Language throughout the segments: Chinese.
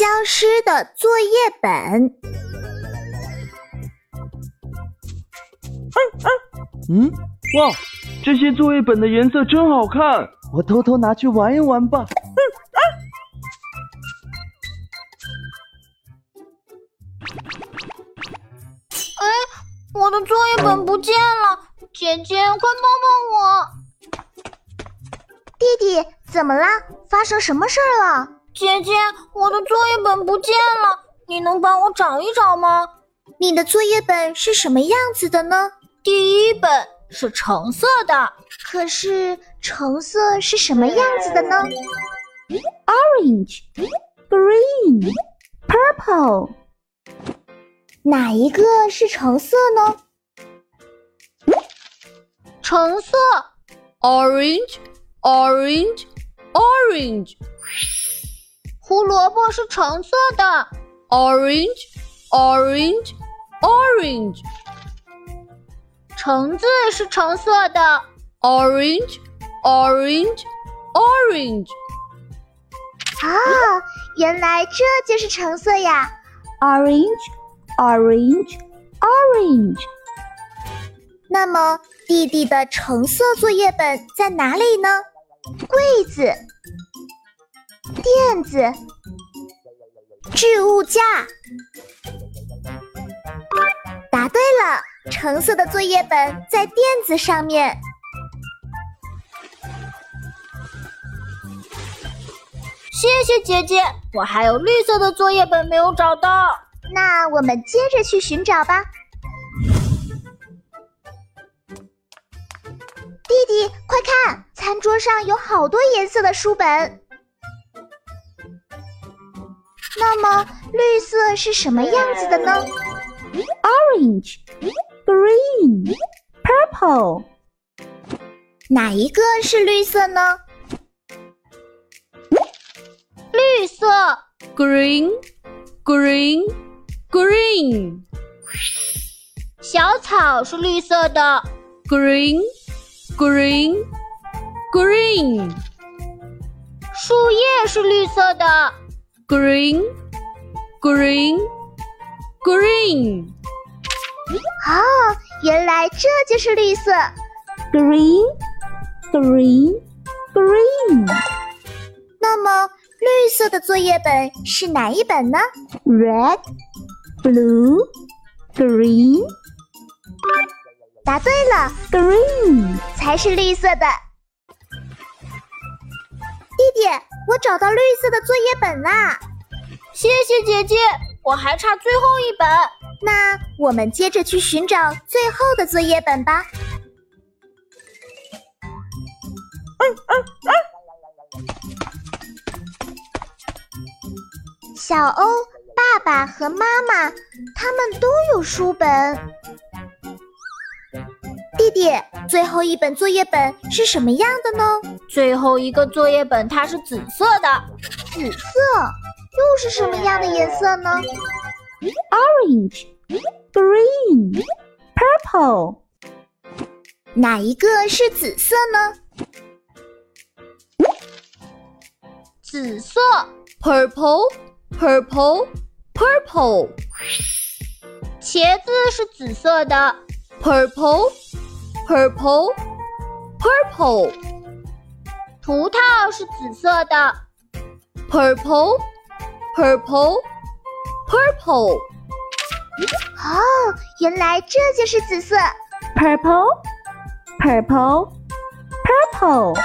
消失的作业本。嗯，嗯哇，这些作业本的颜色真好看，我偷偷拿去玩一玩吧。哎，我的作业本不见了，姐姐，快帮帮我！弟弟，怎么了？发生什么事儿了？姐姐，我的作业本不见了，你能帮我找一找吗？你的作业本是什么样子的呢？第一本是橙色的，可是橙色是什么样子的呢？Orange, green, purple。哪一个是橙色呢？橙色，orange, orange, orange。胡萝卜是橙色的，orange, orange, orange。橙子是橙色的，orange, orange, orange。啊，原来这就是橙色呀，orange。Orange, orange。那么弟弟的橙色作业本在哪里呢？柜子、垫子、置物架。答对了，橙色的作业本在垫子上面。谢谢姐姐，我还有绿色的作业本没有找到。那我们接着去寻找吧，弟弟，快看，餐桌上有好多颜色的书本。那么绿色是什么样子的呢？Orange, green, purple。哪一个是绿色呢？绿色，green, green。Green，小草是绿色的。Green，Green，Green，树叶是绿色的。Green，Green，Green。哦，原来这就是绿色。Green，Green，Green。那么绿色的作业本是哪一本呢？Red。Blue, green，答对了，green 才是绿色的。弟弟，我找到绿色的作业本啦！谢谢姐姐，我还差最后一本。那我们接着去寻找最后的作业本吧。嗯嗯嗯，小欧。爸爸和妈妈，他们都有书本。弟弟，最后一本作业本是什么样的呢？最后一个作业本它是紫色的。紫色又是什么样的颜色呢？Orange, green, purple。哪一个是紫色呢？紫色，purple, purple。Purple，茄子是紫色的。Purple，Purple，Purple，葡萄是紫色的。Purple，Purple，Purple。哦，原来这就是紫色。Purple，Purple，Purple。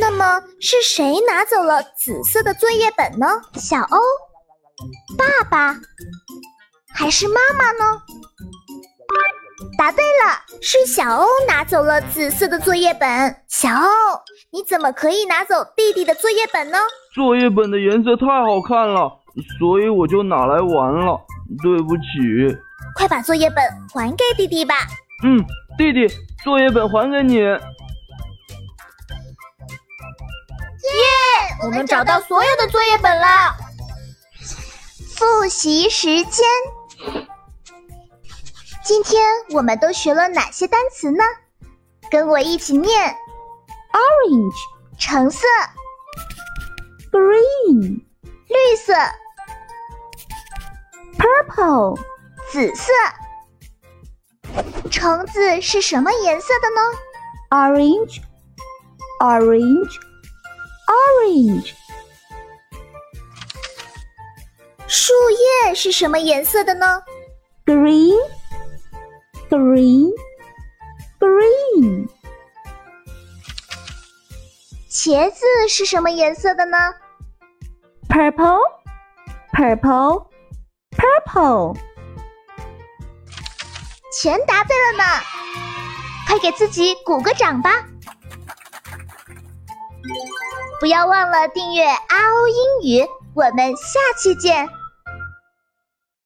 那么是谁拿走了紫色的作业本呢？小欧。爸爸还是妈妈呢？是小欧拿走了紫色的作业本。小欧，你怎么可以拿走弟弟的作业本呢？作业本的颜色太好看了，所以我就拿来玩了。对不起，快把作业本还给弟弟吧。嗯，弟弟，作业本还给你。耶！我们找到所有的作业本了。复习时间，今天我们都学了哪些单词呢？跟我一起念：orange 橙色，green 绿色 purple, 紫色。橙子是什么颜色的呢？orange, orange, orange. 树叶是什么颜色的呢？green, green, green. 茄子是什么颜色的呢？purple, purple, purple. 全答对了呢，快给自己鼓个掌吧！不要忘了订阅阿欧英语，我们下期见。